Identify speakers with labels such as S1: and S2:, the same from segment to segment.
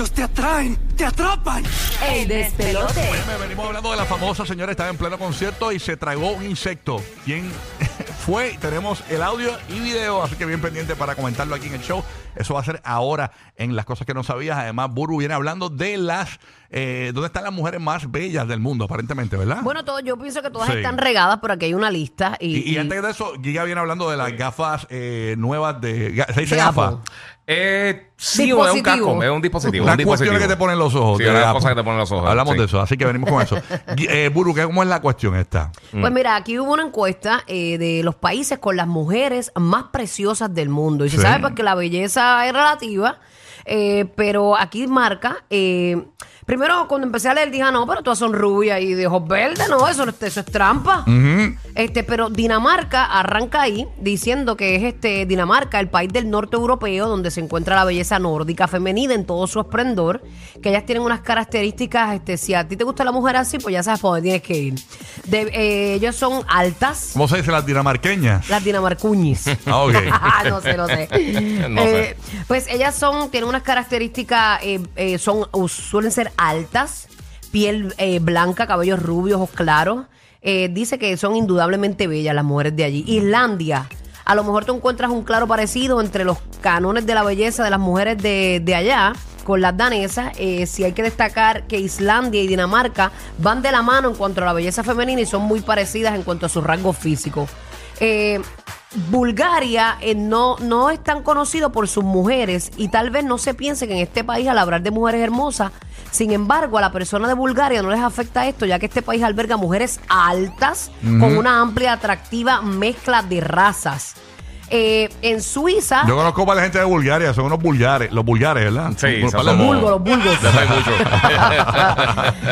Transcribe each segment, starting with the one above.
S1: Ellos te atraen, te atrapan.
S2: El despelote.
S3: Me venimos hablando de la famosa señora, estaba en pleno concierto y se tragó un insecto. ¿Quién fue? Tenemos el audio y video, así que bien pendiente para comentarlo aquí en el show. Eso va a ser ahora en las cosas que no sabías. Además, Buru viene hablando de las. Eh, ¿Dónde están las mujeres más bellas del mundo, aparentemente, verdad?
S2: Bueno, todo, yo pienso que todas
S3: Sí.
S2: están regadas, pero aquí hay una lista. Y,
S3: y, y antes de eso, Giga viene hablando de las gafas eh, nuevas de. ¿Se dice
S2: De
S3: gafas?
S4: Eh, sí, es un casco, es un dispositivo.
S3: Las
S4: un dispositivo.
S3: cuestiones que te ponen los ojos.
S4: Sí, las cosas que te ponen los ojos.
S3: Hablamos
S4: sí.
S3: de eso, así que venimos con eso. Eh, Buru, ¿qué- ¿cómo es la cuestión esta?
S2: Pues mira, aquí hubo una encuesta eh, de los países con las mujeres más preciosas del mundo. Y se
S3: Sí.
S2: sabe pues, que la belleza es relativa, eh, pero aquí marca. Primero, cuando empecé a leer, dije, ah, no, pero todas son rubias y de ojos verdes, no, eso, eso es trampa. Este, pero Dinamarca arranca ahí diciendo que es este Dinamarca, el país del norte europeo donde se encuentra la belleza nórdica femenina en todo su esplendor, que ellas tienen unas características, este, si a ti te gusta la mujer así, pues ya sabes por dónde tienes que ir. De, eh, ellas son altas,
S3: ¿Cómo se dice las dinamarqueñas?
S2: las dinamarcuñis.
S3: Ah, ok.
S2: no sé, no sé.
S4: No
S2: Eh, Pues ellas son, tienen unas características, eh, eh, son, suelen ser altas, piel eh, blanca, cabellos rubios, ojos claros. Eh, dice que son indudablemente bellas las mujeres de allí. Islandia. A lo mejor tú encuentras un claro parecido entre los canones de la belleza de las mujeres de, de allá con las danesas. Eh, si hay que destacar que Islandia y Dinamarca van de la mano en cuanto a la belleza femenina y son muy parecidas en cuanto a sus rasgos físicos. Eh, Bulgaria no, no es tan conocido por sus mujeres y tal vez no se piense que en este país al hablar de mujeres hermosas, sin embargo a la persona de Bulgaria no les afecta esto ya que este país alberga mujeres altas con una amplia atractiva mezcla de razas. Eh, en Suiza...
S3: Yo conozco para la gente de Bulgaria, son unos vulgares, los vulgares, ¿verdad?
S4: Sí, son
S2: los bulgos.
S4: Sabes mucho.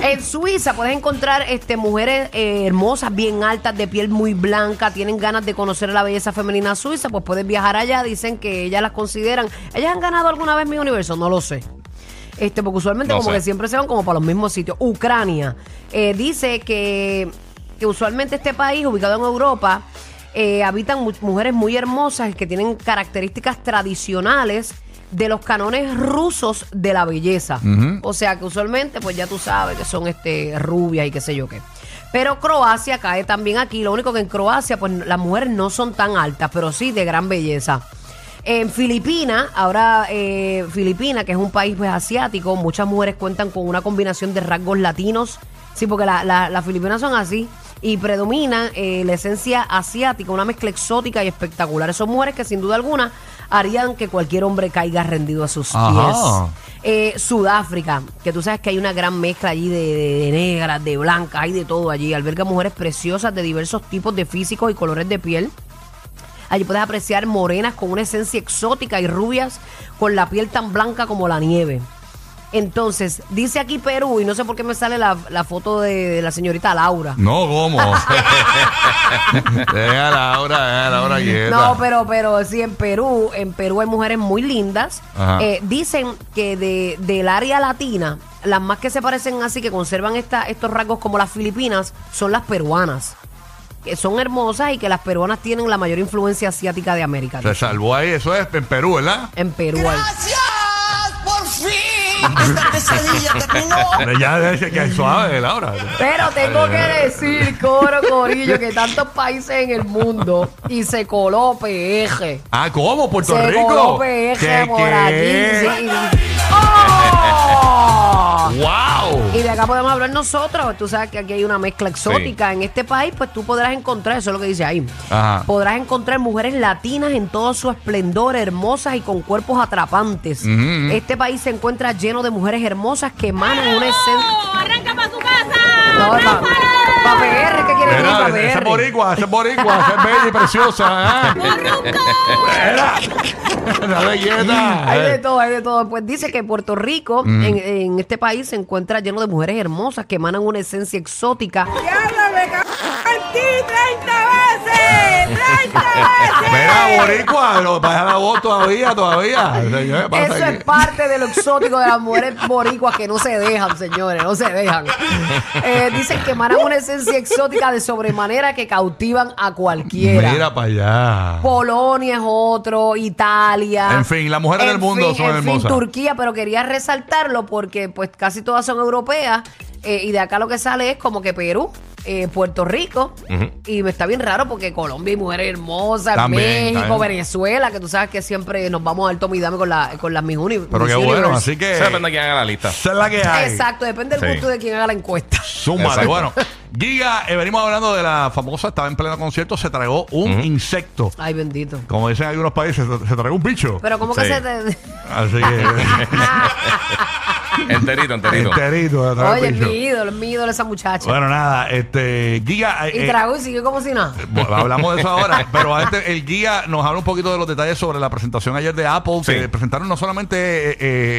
S2: en Suiza puedes encontrar este, mujeres eh, hermosas, bien altas, de piel muy blanca, tienen ganas de conocer la belleza femenina suiza, pues puedes viajar allá, dicen que ellas las consideran. ¿Ellas han ganado alguna vez mi universo? No lo sé. Este, porque usualmente
S4: No
S2: como
S4: sé.
S2: que siempre se van como para los mismos sitios. Ucrania eh, dice que, que usualmente este país, ubicado en Europa, eh, habitan mu- mujeres muy hermosas que tienen características tradicionales de los canones rusos de la belleza. O sea que usualmente, pues ya tú sabes que son este rubias y qué sé yo qué. Pero Croacia cae también aquí. Lo único que en Croacia, pues las mujeres no son tan altas, pero sí de gran belleza. En Filipinas, ahora eh, Filipinas, que es un país pues, asiático, muchas mujeres cuentan con una combinación de rasgos latinos. Sí, porque la- la- las Filipinas son así. Y predomina eh, la esencia asiática, una mezcla exótica y espectacular. Son mujeres que sin duda alguna harían que cualquier hombre caiga rendido a sus
S3: Ajá.
S2: pies. Eh, Sudáfrica, que tú sabes que hay una gran mezcla allí de, de- de negras, de blancas, hay de todo allí. Alberga mujeres preciosas de diversos tipos de físicos y colores de piel. Allí puedes apreciar morenas con una esencia exótica y rubias con la piel tan blanca como la nieve. Entonces, dice aquí Perú, y no sé por qué me sale la, la foto de, de la señorita Laura.
S3: No, ¿cómo? deja Laura, deja Laura quieta.
S2: No, pero, pero sí, en Perú, en Perú hay mujeres muy lindas. Eh, dicen que de, del área latina, las más que se parecen así, que conservan esta, estos rasgos como las filipinas, son las peruanas. Que son hermosas y que las peruanas tienen la mayor influencia asiática de América.
S3: Se salvó ahí, eso es en Perú, ¿verdad?
S2: En Perú. hay-
S1: Gracias, por fin. Esta pesadilla terminó.
S3: Pero ya dice que es suave, Laura.
S2: Pero tengo que decir, coro, corillo, que tantos países en el mundo y se coló PG.
S3: Ah, ¿cómo? ¿Puerto
S2: se
S3: Rico?
S2: coló PG
S3: ¿Qué,
S2: por
S3: qué?
S2: aquí. sí. ¡Oh!
S3: ¡Wow!
S2: Acá podemos hablar nosotros. Tú sabes que aquí hay una mezcla exótica. En este país, pues tú podrás encontrar, eso es lo que dice ahí.
S3: Ajá.
S2: Podrás encontrar mujeres latinas en todo su esplendor, hermosas y con cuerpos atrapantes. Este país se encuentra lleno de mujeres hermosas que emanan una esencia.
S5: ¡Arranca para su casa!
S2: No, pa, pa PR, ¿qué quiere decir
S3: esa es boricua, esa es boricua, esa es bella y preciosa. ¿eh?
S2: Hay de todo, hay de todo. Pues dice que Puerto Rico, en, en este país, se encuentra lleno de mujeres hermosas que emanan una esencia exótica
S5: ti 30 veces. 30 veces.
S3: Mira, boricua, lo la voz todavía, todavía. Señor, ¿qué pasa
S2: Eso es parte de lo exótico de las mujeres boricuas que no se dejan, señores, no se dejan. Eh, dicen que emanan una esencia exótica de sobremanera que cautivan a cualquiera.
S3: Mira para allá.
S2: Polonia es otro, Italia.
S3: En fin, las mujeres
S2: En
S3: del mundo
S2: fin,
S3: son
S2: en fin,
S3: hermosas.
S2: Turquía, pero quería resaltarlo porque pues casi todas son europeas eh, y de acá lo que sale es como que Perú, eh, Puerto Rico
S4: Ujú.
S2: y me está bien raro porque Colombia hay mujeres hermosas,
S3: También,
S2: México,
S3: también.
S2: Venezuela, que tú sabes que siempre nos vamos al tome y dame con, la, con las Miss Uni-
S3: Pero qué bueno,
S2: Universe.
S3: así que.
S4: Eso depende de quién haga la lista.
S3: Esa es la que hay.
S2: Exacto, depende del
S4: Sí.
S2: gusto de quien haga la encuesta.
S3: Súmale.
S4: Exacto.
S3: Bueno, Giga, eh, venimos hablando de la famosa, estaba en pleno concierto, se tragó un insecto.
S2: Ay, bendito.
S3: Como dicen algunos países, se, se tragó un bicho.
S2: Pero como que
S4: Sí.
S2: se te...
S3: Así que.
S4: Enterito, enterito.
S3: enterito, se tragó un
S2: Oye, es
S3: bicho.
S2: mi ídolo, es mi ídolo esa muchacha.
S3: Bueno, nada, este. Giga. eh,
S2: y
S3: eh,
S2: tragó y siguió como si nada.
S3: Bueno, hablamos de eso ahora, pero antes el guía nos habla un poquito de los detalles sobre la presentación ayer de Apple, que
S4: Sí.
S3: presentaron no solamente eh,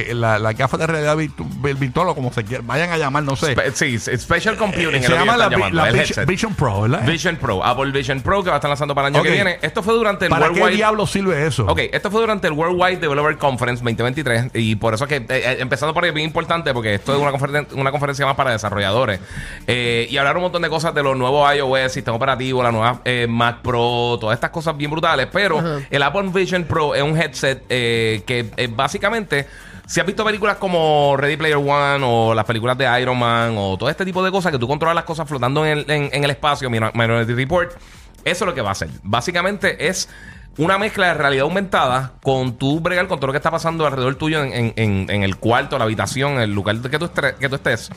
S3: eh, la, la gafa de realidad virtu- virtual o como se quieran, vayan a llamar, no sé.
S4: Spe- Sí, Special Computing
S3: Eh,
S4: es
S3: se
S4: lo que
S3: llama la,
S4: están llamando,
S3: la
S4: el
S3: Vision,
S4: headset.
S3: Vision Pro, ¿verdad?
S4: Vision Pro, Apple Vision Pro que va a estar lanzando para el año
S3: Ok.
S4: que viene. Esto fue durante el
S3: ¿Para qué
S4: Worldwide
S3: diablo sirve eso?
S4: Ok, esto fue durante el Worldwide Developer Conference 2023 y por eso es que, eh, eh, empezando por ahí, importante porque esto es una, conferen- una conferencia más para desarrolladores Eh, y hablar un montón de cosas de los nuevos iOS, sistema operativo, la nueva eh, Mac Pro, todas estas cosas bien brutales, pero el Apple Vision Pro es un headset eh, que básicamente... Si has visto películas como Ready Player One o las películas de Iron Man o todo este tipo de cosas que tú controlas las cosas flotando en el, en- en el espacio, Min- Minority Report, eso es lo que va a hacer. Básicamente es una mezcla de realidad aumentada con tu bregar con todo lo que está pasando alrededor tuyo en, en- en- en el cuarto, la habitación, en el lugar que tú, estre- que tú estés.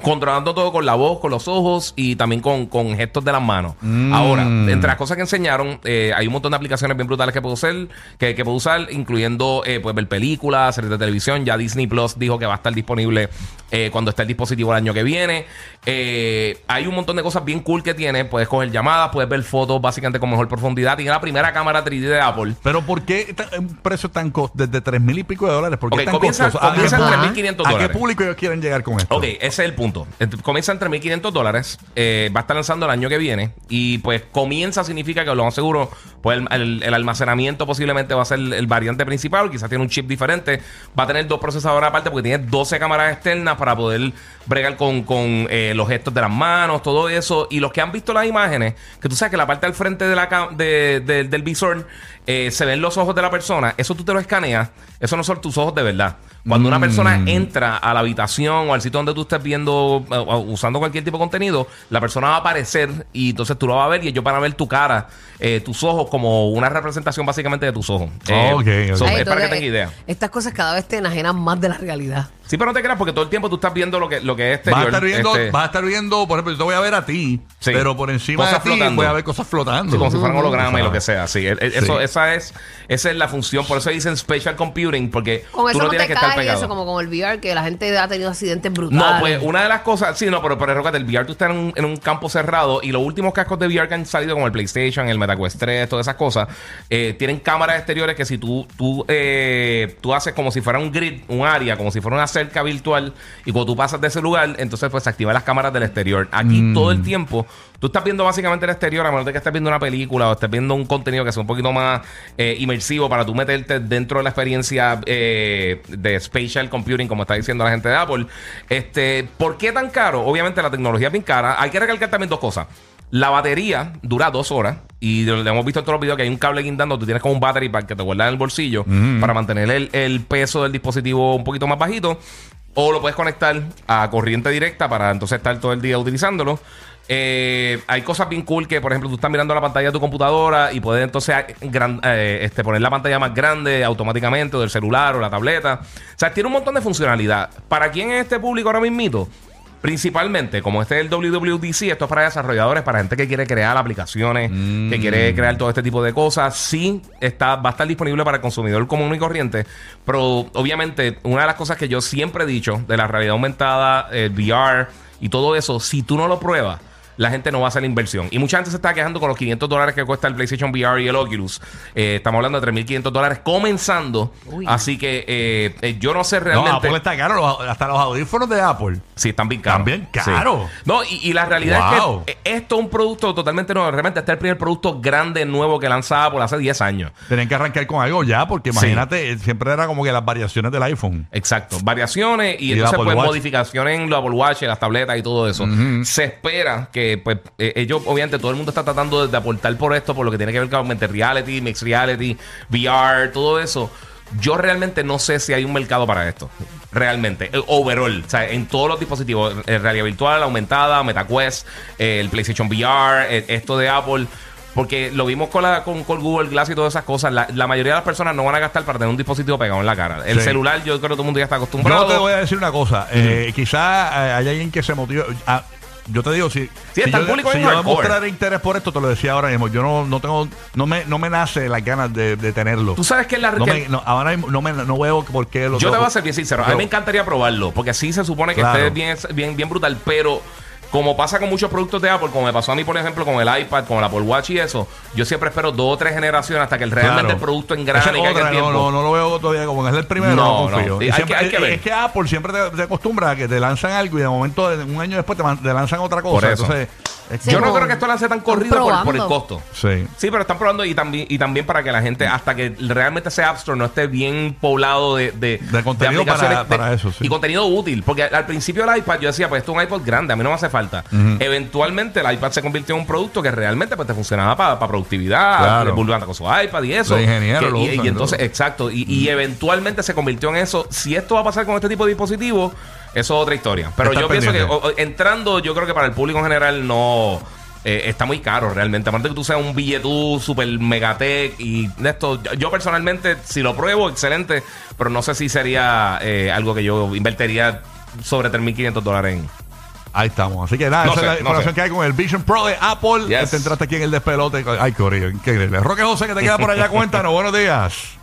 S4: Controlando todo con la voz, con los ojos y también con, con gestos de las manos. Ahora, entre las cosas que enseñaron, eh, hay un montón de aplicaciones bien brutales que puedo hacer, que, que puedo usar, incluyendo eh, pues, ver películas, series de televisión. Ya Disney Plus dijo que va a estar disponible eh, cuando esté el dispositivo el año que viene. Eh, hay un montón de cosas bien cool que tiene. Puedes coger llamadas, puedes ver fotos básicamente con mejor profundidad. Tiene la primera cámara 3D de Apple.
S3: Pero ¿por qué un precio tan costoso? Desde tres mil y pico de dólares. ¿Por qué
S4: Ok,
S3: es tan
S4: comienza-
S3: costoso? ¿A-
S4: comienza en
S3: a-
S4: 3.500
S3: ¿A qué
S4: dólares.
S3: público ellos quieren llegar con esto?
S4: Ok, ese es el punto. Comienza en 3.500 dólares. eh, va a estar lanzando el año que viene. Y pues comienza significa que lo más seguro, pues el, el- el almacenamiento posiblemente va a ser el variante principal. Quizás tiene un chip diferente. Va a tener dos procesadores aparte porque tiene 12 cámaras externas para poder bregar con, con, eh, los gestos de las manos, todo eso. Y los que han visto las imágenes, que tú sabes que la parte al frente de la de- de- del visor eh, se ven los ojos de la persona. Eso tú te lo escaneas. Eso no son tus ojos de verdad. Cuando una persona entra a la habitación o al sitio donde tú estés viendo, eh, usando cualquier tipo de contenido, la persona va a aparecer y entonces tú lo vas a ver y ellos van a ver tu cara, eh, tus ojos, como una representación básicamente de tus ojos. Eh, so,
S2: Ay,
S4: es para que tengas idea.
S2: eh, Estas cosas cada vez te enajenan más de la realidad.
S4: Sí, pero no te creas porque todo el tiempo tú estás viendo lo que, lo que es
S3: Vas a estar viendo,
S4: este,
S3: vas a estar viendo, por ejemplo, yo te voy a ver a ti,
S4: Sí.
S3: pero por encima
S4: Cosas
S3: de ti
S4: flotando.
S3: voy a ver cosas flotando.
S4: Sí, como si fueran hologramas y lo que sea. Sí, el- el- Eso,
S3: Sí.
S4: Esa, es, esa es la función. Por eso dicen Spatial Computing, porque
S2: Con
S4: tú
S2: eso
S4: no
S2: no,
S4: tienes
S2: te
S4: que estar pegado.
S2: eso, como con el VR, que la gente ha tenido accidentes brutales.
S4: No, pues una de las cosas, sí, no, pero, pero Roca, el VR tú estás en un, en un campo cerrado y los últimos cascos de VR que han salido, como el PlayStation, el MetaQuest 3, todas esas cosas, eh, tienen cámaras exteriores que si tú, tú, eh, tú haces como si fuera un grid, un área, como si fuera una cerca virtual, y cuando tú pasas de ese lugar, entonces pues se activan las cámaras del exterior. Aquí todo el tiempo, tú estás viendo básicamente el exterior, a menos de que estés viendo una película o estés viendo un contenido que sea un poquito más eh, inmersivo para tú meterte dentro de la experiencia eh, de spatial computing, como está diciendo la gente de Apple. Este, ¿Por qué tan caro? Obviamente la tecnología es bien cara. Hay que recalcar también dos cosas. La batería dura dos horas y lo hemos visto en todos los videos que hay un cable guindando. Tú tienes como un battery pack que te guarda en el bolsillo para mantener el, el peso del dispositivo un poquito más bajito. O lo puedes conectar a corriente directa para entonces estar todo el día utilizándolo. Eh, hay cosas bien cool que, por ejemplo, tú estás mirando la pantalla de tu computadora y puedes entonces gran- eh, este, poner la pantalla más grande automáticamente o del celular o la tableta. O sea, tiene un montón de funcionalidad. ¿Para quién es este público ahora mismito? Principalmente, como este es el WWDC, esto es para desarrolladores, para gente que quiere crear aplicaciones, que quiere crear todo este tipo de cosas. Sí, está, va a estar disponible para el consumidor común y corriente. Pero obviamente, una de las cosas que yo siempre he dicho de la realidad aumentada, el VR y todo eso, si tú no lo pruebas, la gente no va a hacer la inversión. Y mucha gente se está quejando con los 500 dólares que cuesta el PlayStation VR y el Oculus. Eh, estamos hablando de 3.500 dólares comenzando.
S2: Uy.
S4: Así que eh, eh, yo no sé
S3: No,
S4: realmente.
S3: Apple está caro. los- hasta los audífonos de Apple.
S4: Sí, están bien caros.
S3: También caro.
S4: Sí. No, y, y la realidad
S3: Wow.
S4: es que esto es un producto totalmente nuevo. Realmente este es el primer producto grande, nuevo que lanzaba Apple hace 10 años.
S3: Tienen que arrancar con algo ya, porque imagínate, siempre era como que las variaciones del iPhone.
S4: Exacto. Variaciones y, entonces pues
S3: Watch.
S4: modificaciones en los Apple Watch, en las tabletas y todo eso. Se espera que pues eh, ellos, obviamente, todo el mundo está tratando de, de aportar por esto, por lo que tiene que ver con augmented reality, mixed reality, VR, todo eso. Yo realmente no sé si hay un mercado para esto. Realmente. Eh, Overall. O sea, en todos los dispositivos. eh, realidad virtual, aumentada, MetaQuest, eh, el PlayStation VR, eh, esto de Apple. Porque lo vimos con, la, con, con Google Glass y todas esas cosas. La, la mayoría de las personas no van a gastar para tener un dispositivo pegado en la cara. El
S3: Sí.
S4: celular, yo creo que todo el mundo ya está acostumbrado.
S3: Yo te voy a decir una cosa. eh, quizá eh, hay alguien que se motiva. ah, yo te digo, si, si
S4: está el
S3: yo,
S4: público
S3: si yo
S4: hardcore.
S3: demostrar interés por esto, te lo decía ahora mismo. Yo no, no tengo, no me, no me nace las ganas de, de tenerlo.
S4: Tú sabes que la
S3: No
S4: que-
S3: me- no, ahora mismo no, me, no veo por qué lo
S4: Yo te voy a ser bien sincero. A mí me encantaría probarlo. Porque sí se supone que
S3: Claro.
S4: esté bien, bien, bien brutal. Pero como pasa con muchos productos de Apple, como me pasó a mí, por ejemplo, con el iPad, con el Apple Watch y eso, yo siempre espero dos o tres generaciones hasta que el- realmente
S3: Claro.
S4: el producto engrane
S3: es otra, no, no, no lo veo todavía como que es el primero,
S4: No,
S3: no, confío.
S4: no.
S3: Y
S4: Hay
S3: siempre-
S4: que- hay que ver.
S3: Es que Apple siempre te, te acostumbra a que te lanzan algo y de momento, un año después, te, te lanzan otra cosa.
S4: Por eso.
S3: Entonces, es
S4: yo no creo que esto lance tan
S2: están
S4: corrido por, por el costo.
S3: Sí.
S4: Sí, pero están probando y también, y también para que la gente, hasta que realmente ese App Store no esté bien poblado de, de,
S3: De contenido para- para eso, sí.
S4: Y contenido útil. Porque al principio el iPad yo decía, pues esto es un iPod grande, a mí no me hace falta. Eventualmente el iPad se convirtió en un producto que realmente pues, te funcionaba para productividad,
S3: Claro.
S4: con su iPad y eso. Que-
S3: lo
S4: y,
S3: usan
S4: y
S3: y
S4: entonces,
S3: todo.
S4: exacto. Y, y eventualmente se convirtió en eso. Si esto va a pasar con este tipo de dispositivos, eso es otra historia. Pero yo pienso que o- entrando, yo creo que para el público en general no. eh, está muy caro realmente. Aparte que tú seas un billetú super megatech y esto, yo, yo personalmente, si lo pruebo, excelente. Pero no sé si sería eh, algo que yo invertiría sobre 3.500 dólares en.
S3: Ahí estamos. Así que nada,
S4: No
S3: esa
S4: sé,
S3: es la
S4: no
S3: información
S4: sé.
S3: que hay con el Vision Pro de Apple.
S4: Yes.
S3: Te entraste aquí en el despelote. Ay, Corillo, increíble. Roque José, que te queda por allá, cuéntanos. Buenos días.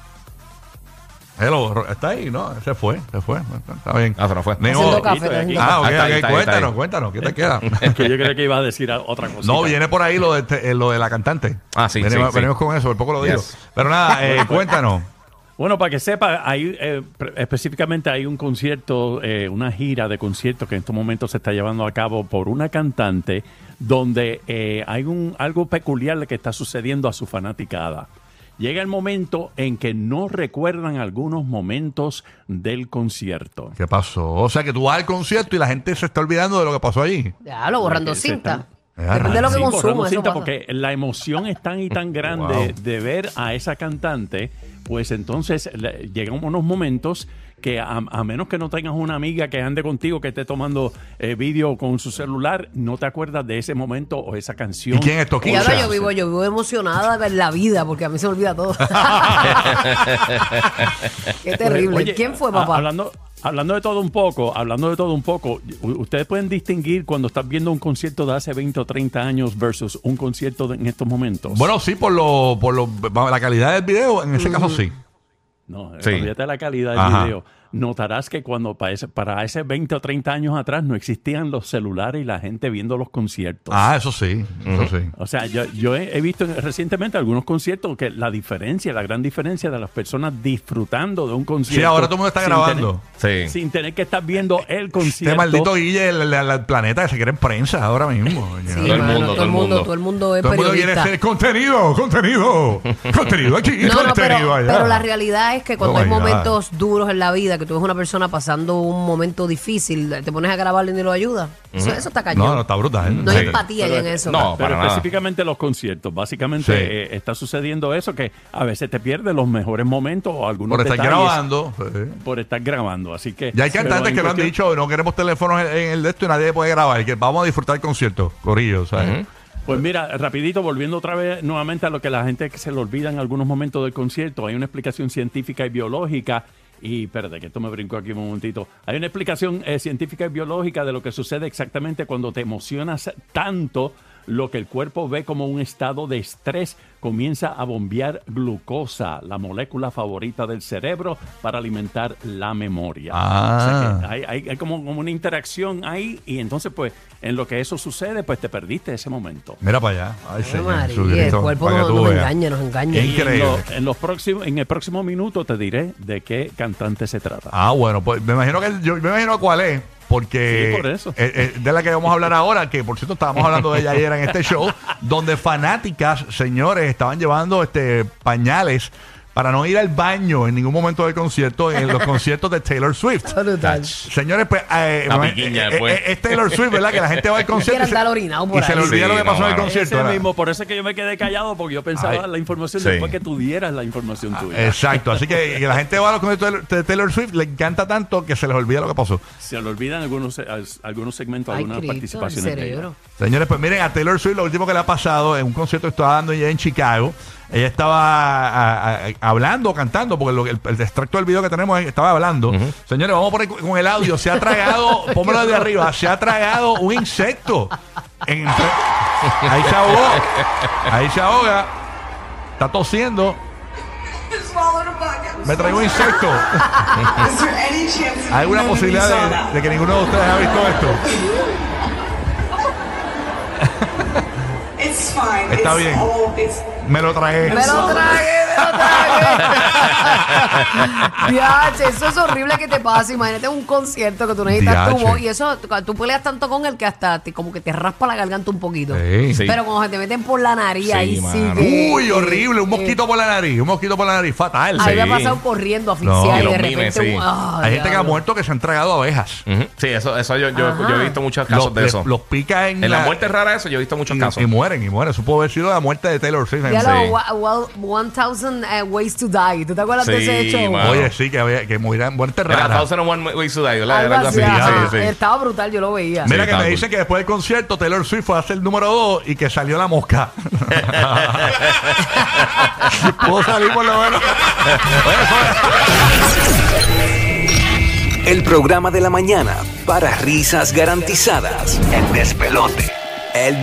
S3: Hello, está ahí, ¿no? Se fue, se fue. Está bien.
S4: Ah, se nos fue.
S3: Ni
S2: Haciendo
S3: modo.
S2: café,
S3: Ah, ok,
S4: Ahí está,
S3: ok,
S4: ahí está, ahí
S3: cuéntanos, cuéntanos, ¿qué te queda?
S6: Es que yo creía que iba a decir otra cosa.
S3: No, viene por ahí lo de, te- eh, lo de la cantante.
S4: Ah, sí,
S3: Venimos,
S4: sí, sí.
S3: venimos con eso, por poco lo digo.
S4: Yes.
S3: Pero nada, eh, cuéntanos.
S6: Bueno, para que sepa, hay, eh, específicamente hay un concierto, eh, una gira de conciertos que en estos momentos se está llevando a cabo por una cantante donde eh, hay un algo peculiar que está sucediendo a su fanaticada. Llega el momento en que no recuerdan algunos momentos del concierto.
S3: ¿Qué pasó? O sea, que tú vas al concierto y la gente se está olvidando de lo que pasó allí.
S2: Ya, lo borrando
S6: Que se
S2: cinta.
S3: están-
S2: Depende de lo que
S6: Sí,
S2: consumo.
S6: borrando cinta, porque la emoción es tan y tan grande
S3: Wow.
S6: de ver a esa cantante, pues entonces le- llegan unos momentos que a, a menos que no tengas una amiga que ande contigo, que esté tomando eh, vídeo con su celular, no te acuerdas de ese momento o esa canción.
S3: ¿Y quién es
S2: Y ahora yo vivo, yo vivo emocionada en la vida porque a mí se me olvida todo. Qué terrible.
S6: Oye,
S2: ¿Quién fue,
S6: a-
S2: papá?
S6: Hablando, hablando de todo un poco, hablando de todo un poco, ustedes pueden distinguir cuando estás viendo un concierto de hace 20 o 30 años versus un concierto de- en estos momentos.
S3: Bueno, sí, por lo, por lo, la calidad del video, en ese caso sí.
S6: No,
S4: Sí.
S6: la calidad del
S3: Ajá.
S6: video. Notarás que cuando para ese, para ese 20 o 30 años atrás no existían los celulares y la gente viendo los conciertos.
S3: Ah, eso sí, eso sí.
S6: O sea, yo, yo he, he visto recientemente algunos conciertos que la diferencia, la gran diferencia de las personas disfrando de un concierto.
S3: Sí, ahora todo el mundo está grabando.
S6: tener-
S4: Sí.
S6: sin tener que estar viendo el concierto.
S3: Este maldito Guille, el, el- el planeta que se quiere en prensa ahora mismo.
S2: Sí,
S4: Todo el mundo,
S2: todo el mundo, todo el mundo es
S3: Todo el mundo quiere contenido, contenido, contenido aquí,
S2: No, no,
S3: contenido
S2: pero,
S3: allá.
S2: pero la realidad es que cuando
S3: Oh
S2: hay momentos duros en la vida, que tú ves una persona pasando un momento difícil, te pones a grabarlo y ni lo ayuda. Eso, eso está cañón.
S3: No, no, está brutal.
S2: No hay
S4: Sí.
S2: empatía ya en eso.
S4: No,
S6: Pero
S4: para nada.
S6: específicamente los conciertos, básicamente
S3: Sí.
S6: eh, está sucediendo eso que a veces te pierdes los mejores momentos o algunos
S3: Por estar grabando. sí.
S6: por estar grabando, así que
S3: Ya hay
S6: pero
S3: cantantes que lo han dicho, no queremos teléfonos en, el de esto y nadie puede grabar, que vamos a disfrutar el concierto, Corillo, ¿sabes?
S6: Pues mira, rapidito, volviendo otra vez nuevamente a lo que la gente que se le olvida en algunos momentos del concierto, hay una explicación científica y biológica. Y espérate, que esto me brincó aquí un momentito. Hay una explicación eh, científica y biológica de lo que sucede exactamente cuando te emocionas tanto lo que el cuerpo ve como un estado de estrés comienza a bombear glucosa, la molécula favorita del cerebro, para alimentar la memoria.
S3: Ah.
S6: O sea que hay, hay- hay como, como una interacción ahí y entonces pues en lo que eso sucede pues te perdiste ese momento.
S3: Mira para allá. Ay, señor
S2: María, el cuerpo no- nos engaña, nos engaña.
S6: En,
S3: increíble.
S6: lo- en los próximos, en el próximo minuto te diré de qué cantante se trata.
S3: Ah, bueno, pues me imagino que yo me imagino cuál es. Porque
S6: Sí, por eso.
S3: eh, eh, de la que vamos a hablar ahora, que por cierto estábamos hablando de ella ayer en este show, donde fanáticas, señores, estaban llevando este pañales para no ir al baño en ningún momento del concierto, en los conciertos de Taylor Swift. Señores, pues, eh,
S4: La
S3: eh,
S4: piquiña
S3: eh,
S4: después.
S3: eh, es Taylor Swift, ¿verdad? Que la gente va al concierto y
S2: orinado por
S3: y se le olvida
S4: Sí,
S3: lo que
S4: no,
S3: pasó en el
S4: mano.
S3: concierto.
S6: Ese
S3: ¿verdad?
S6: mismo, por eso es que yo me quedé callado, porque yo pensaba
S3: Ay,
S6: la información
S4: sí.
S6: después que tú dieras la información tuya.
S3: Exacto, así que, que la gente va a los conciertos de Taylor Swift, le encanta tanto que se les olvida lo que pasó.
S6: Se le olvidan algunos, eh, algunos segmentos,
S2: Ay,
S6: algunas
S2: Cristo, el
S6: participaciones de ella.
S2: cerebro.
S3: Señores, pues miren, a Taylor Swift lo último que le ha pasado en un concierto que estaba dando ella en Chicago. Ella estaba a- a- hablando, cantando, porque lo- el, el extracto del video que tenemos es que estaba hablando. Señores, vamos por ahí con el audio. Se ha tragado, póngalo de arriba, se ha tragado un insecto. En- ahí se ahogó. Ahí se ahoga. Está tosiendo. Me traigo un insecto. ¿Hay alguna posibilidad de, de que ninguno de ustedes ha visto esto?
S7: It's fine.
S3: Está
S7: it's
S3: bien. Me lo tragué.
S2: Diache, eso es horrible que te pase. Imagínate un concierto que tú necesitas tu voz y eso, cuando tú peleas tanto con él que hasta te, como que te raspa la garganta un poquito.
S3: Sí.
S4: Sí.
S2: Pero cuando se te meten por la nariz,
S4: Sí,
S2: ahí sí que-
S3: Uy, horrible, un mosquito por la nariz, un mosquito por la nariz, fatal.
S2: Ahí me ha
S4: Sí.
S2: pasado corriendo
S3: No.
S2: asfixiada
S4: Y
S2: y de
S4: los
S2: repente.
S4: mimes, sí.
S2: ah,
S3: Hay gente que ha muerto que se han tragado abejas.
S4: Sí, eso, eso yo, yo, he visto muchos casos
S3: Los,
S4: de eso.
S3: los pica en,
S4: en la muerte rara eso yo he visto muchos
S3: y,
S4: casos.
S3: y mueren, y mueren. Eso puede haber sido la muerte de Taylor Swift.
S2: Ya
S4: Sí.
S2: lo wa- wa- 1000 eh, Ways to Die. ¿Tú te acuerdas de ese hecho?
S4: mano.
S3: Oye, sí, que, había, que morirán muerte
S4: Era
S3: rara.
S4: Thousand and One Ways to Die, ¿verdad?
S2: Algo
S4: Era algo
S2: así,
S4: así.
S2: ajá.
S4: Sí, sí.
S2: Estaba brutal, yo lo veía.
S3: Mira
S4: Sí,
S3: que me dicen que después del concierto Taylor Swift fue a hacer el número 2 y que salió la mosca. Salir por lo menos.
S8: El programa de la mañana para risas garantizadas. El despelote.